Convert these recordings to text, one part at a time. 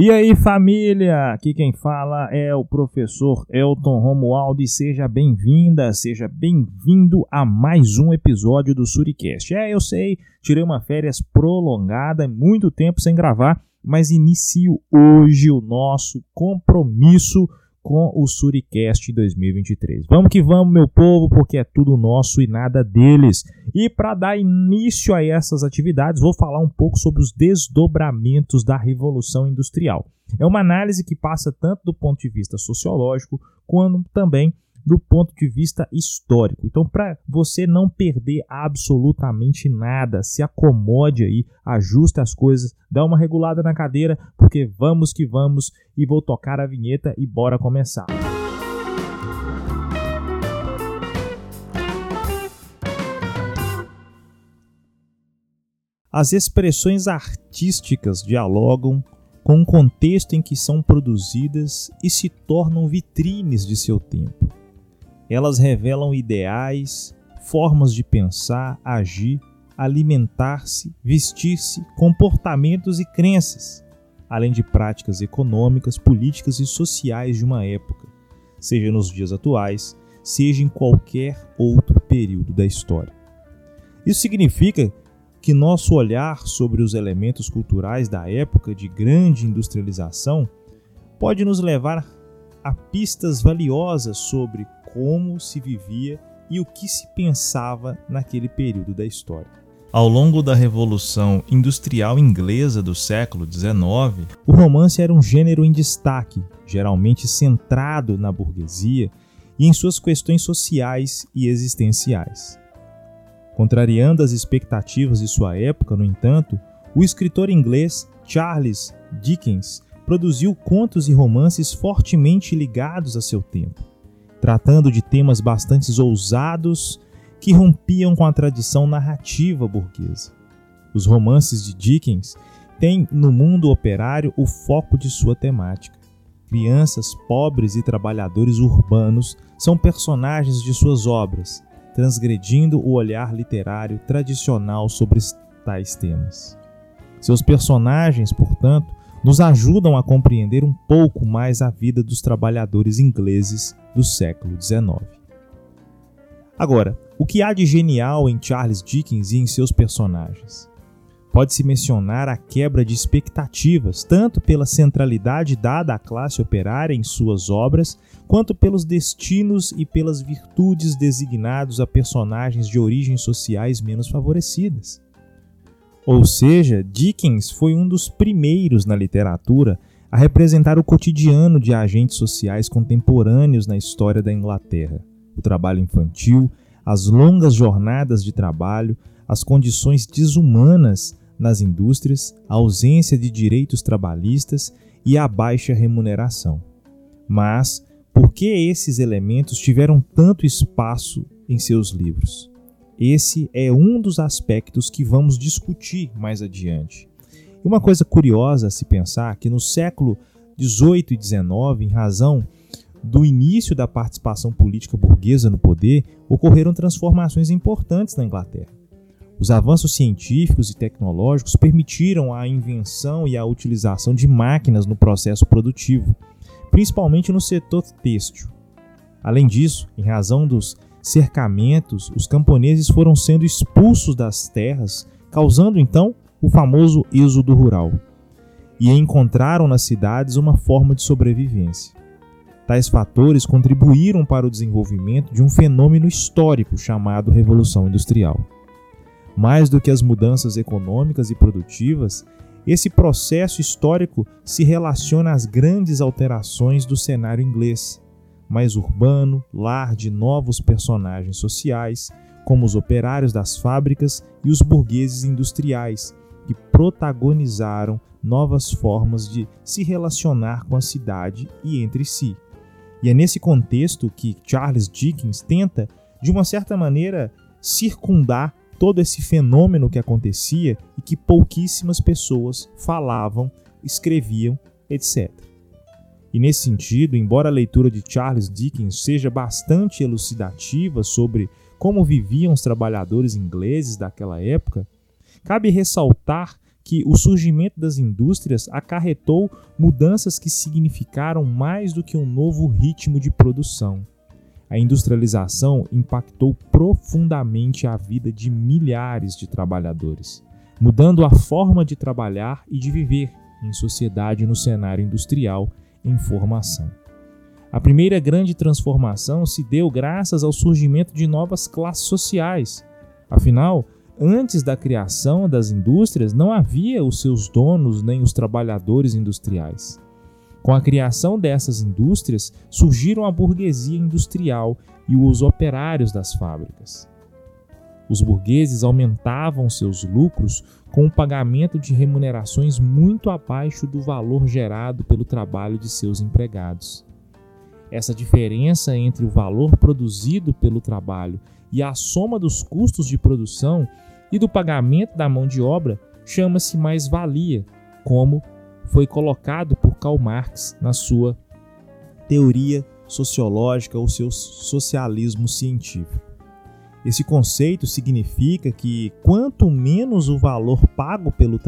E aí, família? Aqui quem fala é o professor Elton Romualdo e seja bem-vinda, seja bem-vindo a mais um episódio do Suricast. É, eu sei, tirei uma férias prolongada, muito tempo sem gravar, mas inicio hoje o nosso compromisso com o Suricast 2023. Vamos que vamos, meu povo, porque é tudo nosso e nada deles. E para dar início a essas atividades, vou falar um pouco sobre os desdobramentos da Revolução Industrial. É uma análise que passa tanto do ponto de vista sociológico quanto também do ponto de vista histórico. Então, para você não perder absolutamente nada, se acomode aí, ajuste as coisas, dá uma regulada na cadeira, porque vamos que vamos e vou tocar a vinheta e bora começar. As expressões artísticas dialogam com o contexto em que são produzidas e se tornam vitrines de seu tempo. Elas revelam ideais, formas de pensar, agir, alimentar-se, vestir-se, comportamentos e crenças, além de práticas econômicas, políticas e sociais de uma época, seja nos dias atuais, seja em qualquer outro período da história. Isso significa que nosso olhar sobre os elementos culturais da época de grande industrialização pode nos levar a pistas valiosas sobre como se vivia e o que se pensava naquele período da história. Ao longo da Revolução Industrial Inglesa do século XIX, o romance era um gênero em destaque, geralmente centrado na burguesia e em suas questões sociais e existenciais. Contrariando as expectativas de sua época, no entanto, o escritor inglês Charles Dickens produziu contos e romances fortemente ligados a seu tempo tratando de temas bastante ousados que rompiam com a tradição narrativa burguesa. Os romances de Dickens têm no mundo operário o foco de sua temática. Crianças pobres e trabalhadores urbanos são personagens de suas obras, transgredindo o olhar literário tradicional sobre tais temas. Seus personagens, portanto, nos ajudam a compreender um pouco mais a vida dos trabalhadores ingleses do século XIX. Agora, o que há de genial em Charles Dickens e em seus personagens? Pode-se mencionar a quebra de expectativas, tanto pela centralidade dada à classe operária em suas obras, quanto pelos destinos e pelas virtudes designados a personagens de origens sociais menos favorecidas. Ou seja, Dickens foi um dos primeiros na literatura a representar o cotidiano de agentes sociais contemporâneos na história da Inglaterra: o trabalho infantil, as longas jornadas de trabalho, as condições desumanas nas indústrias, a ausência de direitos trabalhistas e a baixa remuneração. Mas por que esses elementos tiveram tanto espaço em seus livros? Esse é um dos aspectos que vamos discutir mais adiante. E uma coisa curiosa a se pensar que no século 18 e 19, em razão do início da participação política burguesa no poder, ocorreram transformações importantes na Inglaterra. Os avanços científicos e tecnológicos permitiram a invenção e a utilização de máquinas no processo produtivo, principalmente no setor têxtil. Além disso, em razão dos cercamentos, os camponeses foram sendo expulsos das terras, causando então o famoso êxodo rural, e encontraram nas cidades uma forma de sobrevivência. Tais fatores contribuíram para o desenvolvimento de um fenômeno histórico chamado Revolução Industrial. Mais do que as mudanças econômicas e produtivas, esse processo histórico se relaciona às grandes alterações do cenário inglês, mais urbano, lar de novos personagens sociais, como os operários das fábricas e os burgueses industriais, que protagonizaram novas formas de se relacionar com a cidade e entre si. E é nesse contexto que Charles Dickens tenta, de uma certa maneira, circundar todo esse fenômeno que acontecia e que pouquíssimas pessoas falavam, escreviam, etc. E nesse sentido, embora a leitura de Charles Dickens seja bastante elucidativa sobre como viviam os trabalhadores ingleses daquela época, cabe ressaltar que o surgimento das indústrias acarretou mudanças que significaram mais do que um novo ritmo de produção. A industrialização impactou profundamente a vida de milhares de trabalhadores, mudando a forma de trabalhar e de viver em sociedade no cenário industrial em formação. A primeira grande transformação se deu graças ao surgimento de novas classes sociais. Afinal, antes da criação das indústrias, não havia os seus donos nem os trabalhadores industriais. Com a criação dessas indústrias, surgiram a burguesia industrial e os operários das fábricas. Os burgueses aumentavam seus lucros com o pagamento de remunerações muito abaixo do valor gerado pelo trabalho de seus empregados. Essa diferença entre o valor produzido pelo trabalho e a soma dos custos de produção e do pagamento da mão de obra chama-se mais-valia, como foi colocado por Karl Marx na sua teoria sociológica ou seu socialismo científico. Esse conceito significa que quanto menos o valor pago pelo,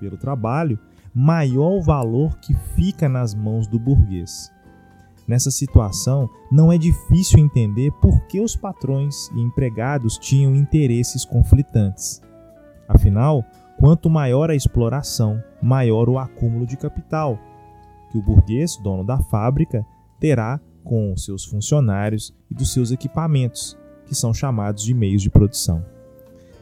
pelo trabalho, maior o valor que fica nas mãos do burguês. Nessa situação, não é difícil entender por que os patrões e empregados tinham interesses conflitantes. Afinal, quanto maior a exploração, maior o acúmulo de capital, que o burguês, dono da fábrica, terá com seus funcionários e dos seus equipamentos, que são chamados de meios de produção.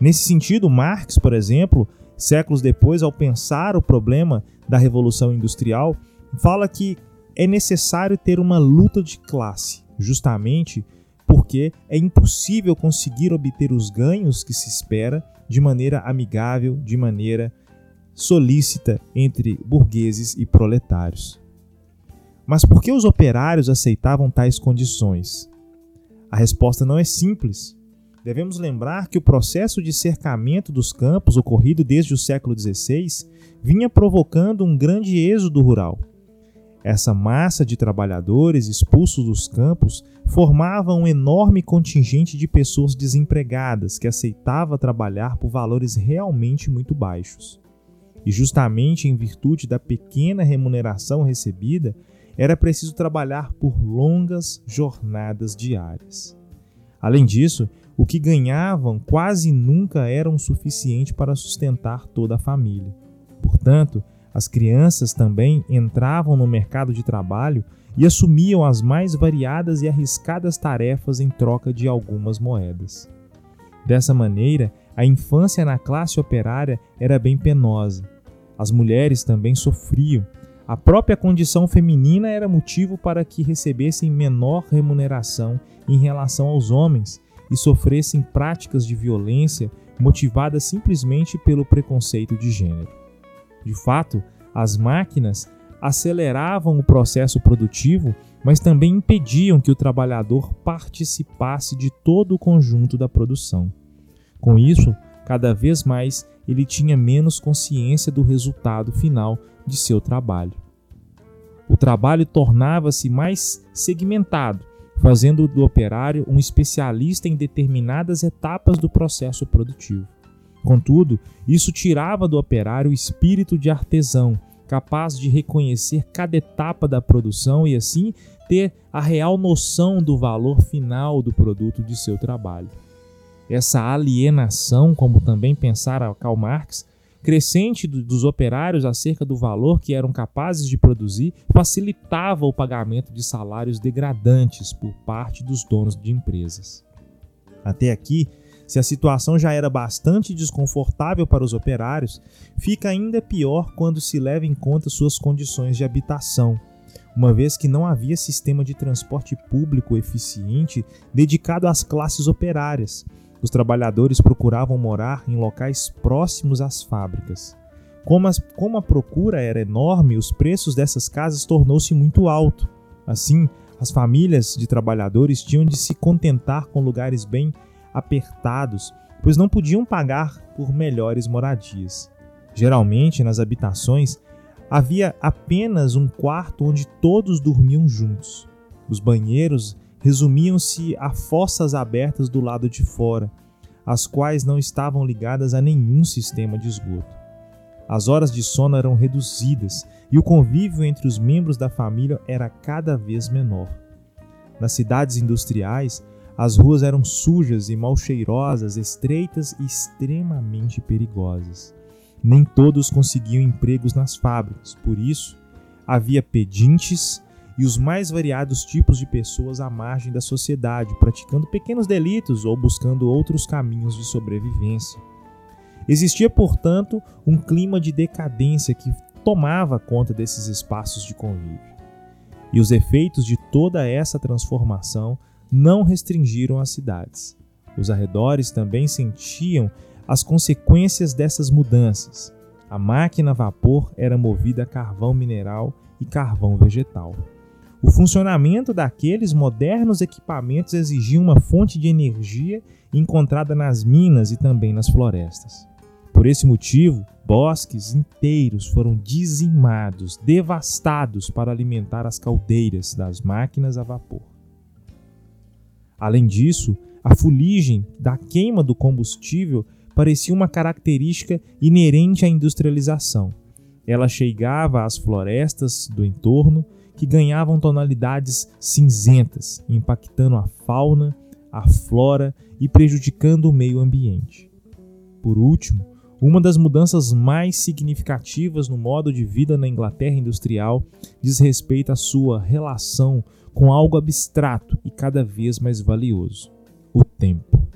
Nesse sentido, Marx, por exemplo, séculos depois, ao pensar o problema da Revolução Industrial, fala que é necessário ter uma luta de classe, justamente porque é impossível conseguir obter os ganhos que se espera de maneira amigável, de maneira solícita entre burgueses e proletários. Mas por que os operários aceitavam tais condições? A resposta não é simples. Devemos lembrar que o processo de cercamento dos campos, ocorrido desde o século XVI, vinha provocando um grande êxodo rural. Essa massa de trabalhadores expulsos dos campos formava um enorme contingente de pessoas desempregadas que aceitava trabalhar por valores realmente muito baixos. E justamente em virtude da pequena remuneração recebida, era preciso trabalhar por longas jornadas diárias. Além disso, o que ganhavam quase nunca era o suficiente para sustentar toda a família. Portanto, as crianças também entravam no mercado de trabalho e assumiam as mais variadas e arriscadas tarefas em troca de algumas moedas. Dessa maneira, a infância na classe operária era bem penosa. As mulheres também sofriam. A própria condição feminina era motivo para que recebessem menor remuneração em relação aos homens e sofressem práticas de violência motivadas simplesmente pelo preconceito de gênero. De fato, as máquinas aceleravam o processo produtivo, mas também impediam que o trabalhador participasse de todo o conjunto da produção. Com isso, cada vez mais ele tinha menos consciência do resultado final de seu trabalho. O trabalho tornava-se mais segmentado, fazendo do operário um especialista em determinadas etapas do processo produtivo. Contudo, isso tirava do operário o espírito de artesão, capaz de reconhecer cada etapa da produção e assim ter a real noção do valor final do produto de seu trabalho. Essa alienação, como também pensara Karl Marx, crescente dos operários acerca do valor que eram capazes de produzir, facilitava o pagamento de salários degradantes por parte dos donos de empresas. Até aqui, se a situação já era bastante desconfortável para os operários, fica ainda pior quando se leva em conta suas condições de habitação, uma vez que não havia sistema de transporte público eficiente dedicado às classes operárias. Os trabalhadores procuravam morar em locais próximos às fábricas. Como, as, como a procura era enorme, os preços dessas casas tornou-se muito alto. Assim, as famílias de trabalhadores tinham de se contentar com lugares bem apertados, pois não podiam pagar por melhores moradias. Geralmente, nas habitações, havia apenas um quarto onde todos dormiam juntos. Os banheiros resumiam-se a fossas abertas do lado de fora, as quais não estavam ligadas a nenhum sistema de esgoto. As horas de sono eram reduzidas e o convívio entre os membros da família era cada vez menor. Nas cidades industriais, as ruas eram sujas e mal cheirosas, estreitas e extremamente perigosas. Nem todos conseguiam empregos nas fábricas, por isso, havia pedintes e os mais variados tipos de pessoas à margem da sociedade, praticando pequenos delitos ou buscando outros caminhos de sobrevivência. Existia, portanto, um clima de decadência que tomava conta desses espaços de convívio. E os efeitos de toda essa transformação não restringiram as cidades. Os arredores também sentiam as consequências dessas mudanças. A máquina a vapor era movida a carvão mineral e carvão vegetal. O funcionamento daqueles modernos equipamentos exigia uma fonte de energia encontrada nas minas e também nas florestas. Por esse motivo, bosques inteiros foram dizimados, devastados para alimentar as caldeiras das máquinas a vapor. Além disso, a fuligem da queima do combustível parecia uma característica inerente à industrialização. Ela chegava às florestas do entorno, que ganhavam tonalidades cinzentas, impactando a fauna, a flora e prejudicando o meio ambiente. Por último, uma das mudanças mais significativas no modo de vida na Inglaterra industrial diz respeito à sua relação com algo abstrato e cada vez mais valioso: o tempo.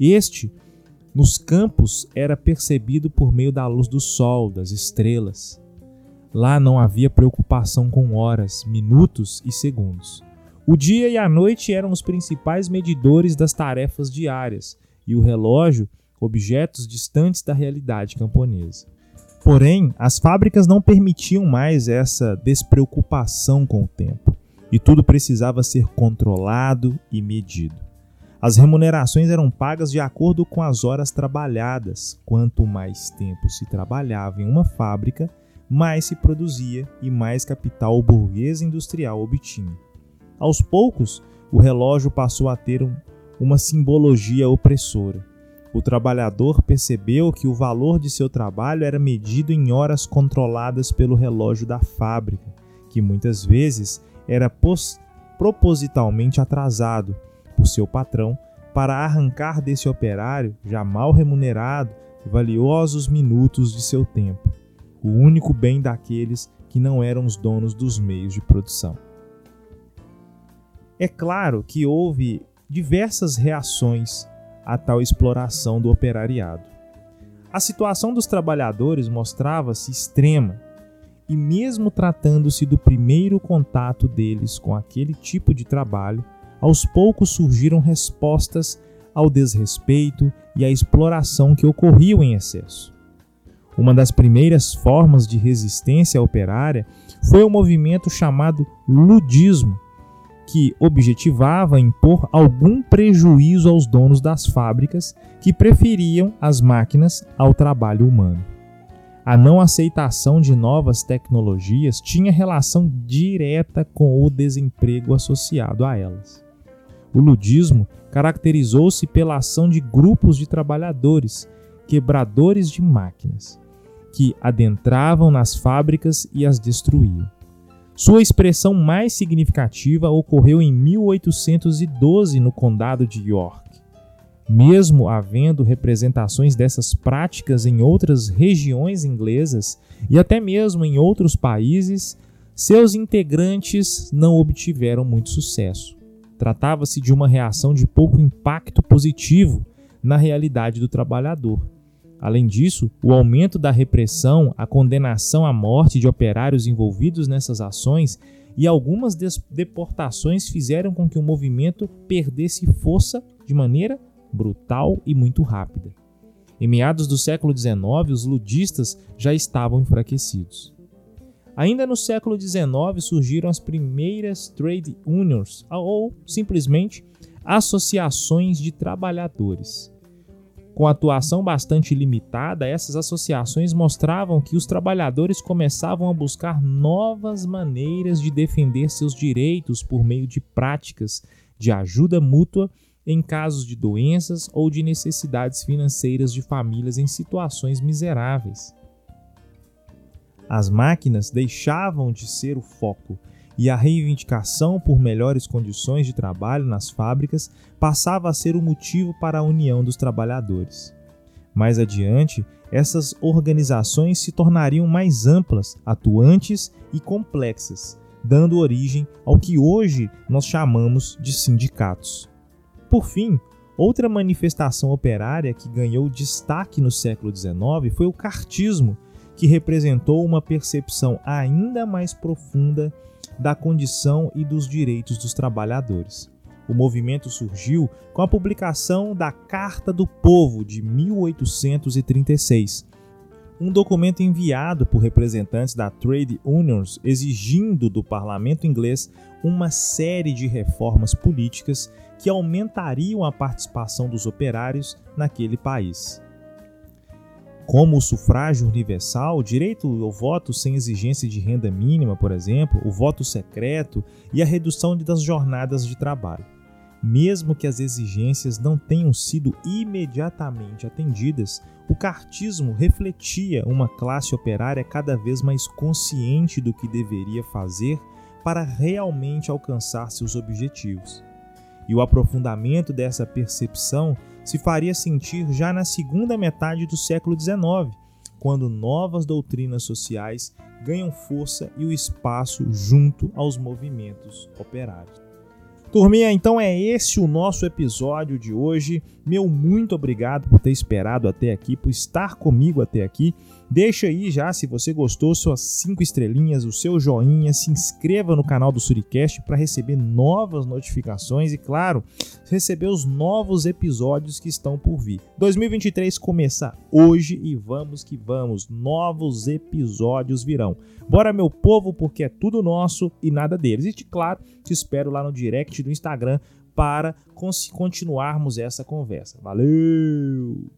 Este, nos campos, era percebido por meio da luz do sol, das estrelas. Lá não havia preocupação com horas, minutos e segundos. O dia e a noite eram os principais medidores das tarefas diárias, e o relógio objetos distantes da realidade camponesa. Porém, as fábricas não permitiam mais essa despreocupação com o tempo, e tudo precisava ser controlado e medido. As remunerações eram pagas de acordo com as horas trabalhadas. Quanto mais tempo se trabalhava em uma fábrica, mais se produzia e mais capital o burguês industrial obtinha. Aos poucos, o relógio passou a ter um, uma simbologia opressora. O trabalhador percebeu que o valor de seu trabalho era medido em horas controladas pelo relógio da fábrica, que muitas vezes era propositalmente atrasado por seu patrão para arrancar desse operário, já mal remunerado, valiosos minutos de seu tempo, o único bem daqueles que não eram os donos dos meios de produção. É claro que houve diversas reações a tal exploração do operariado. A situação dos trabalhadores mostrava-se extrema, e mesmo tratando-se do primeiro contato deles com aquele tipo de trabalho, aos poucos surgiram respostas ao desrespeito e à exploração que ocorriam em excesso. Uma das primeiras formas de resistência operária foi o movimento chamado ludismo, que objetivava impor algum prejuízo aos donos das fábricas que preferiam as máquinas ao trabalho humano. A não aceitação de novas tecnologias tinha relação direta com o desemprego associado a elas. O ludismo caracterizou-se pela ação de grupos de trabalhadores, quebradores de máquinas, que adentravam nas fábricas e as destruíam. Sua expressão mais significativa ocorreu em 1812 no Condado de York. Mesmo havendo representações dessas práticas em outras regiões inglesas e até mesmo em outros países, seus integrantes não obtiveram muito sucesso. Tratava-se de uma reação de pouco impacto positivo na realidade do trabalhador Além disso, o aumento da repressão, a condenação à morte de operários envolvidos nessas ações e algumas deportações fizeram com que o movimento perdesse força de maneira brutal e muito rápida. Em meados do século XIX, os ludistas já estavam enfraquecidos. Ainda no século XIX surgiram as primeiras trade unions, ou simplesmente associações de trabalhadores. Com atuação bastante limitada, essas associações mostravam que os trabalhadores começavam a buscar novas maneiras de defender seus direitos por meio de práticas de ajuda mútua em casos de doenças ou de necessidades financeiras de famílias em situações miseráveis. As máquinas deixavam de ser o foco e a reivindicação por melhores condições de trabalho nas fábricas passava a ser o motivo para a união dos trabalhadores. Mais adiante, essas organizações se tornariam mais amplas, atuantes e complexas, dando origem ao que hoje nós chamamos de sindicatos. Por fim, outra manifestação operária que ganhou destaque no século XIX foi o cartismo, que representou uma percepção ainda mais profunda da condição e dos direitos dos trabalhadores. O movimento surgiu com a publicação da Carta do Povo de 1836, um documento enviado por representantes da Trade Unions exigindo do parlamento inglês uma série de reformas políticas que aumentariam a participação dos operários naquele país como o sufrágio universal, o direito ao voto sem exigência de renda mínima, por exemplo, o voto secreto e a redução das jornadas de trabalho. Mesmo que as exigências não tenham sido imediatamente atendidas, o cartismo refletia uma classe operária cada vez mais consciente do que deveria fazer para realmente alcançar seus objetivos. E o aprofundamento dessa percepção se faria sentir já na segunda metade do século XIX, quando novas doutrinas sociais ganham força e o espaço junto aos movimentos operários. Turminha, então é esse o nosso episódio de hoje. Meu muito obrigado por ter esperado até aqui, por estar comigo até aqui. Deixa aí já, se você gostou, suas cinco estrelinhas, o seu joinha, se inscreva no canal do Suricast para receber novas notificações e, claro, receber os novos episódios que estão por vir. 2023 começa hoje e vamos que vamos, novos episódios virão. Bora, meu povo, porque é tudo nosso e nada deles. E, claro, te espero lá no direct do Instagram para continuarmos essa conversa. Valeu!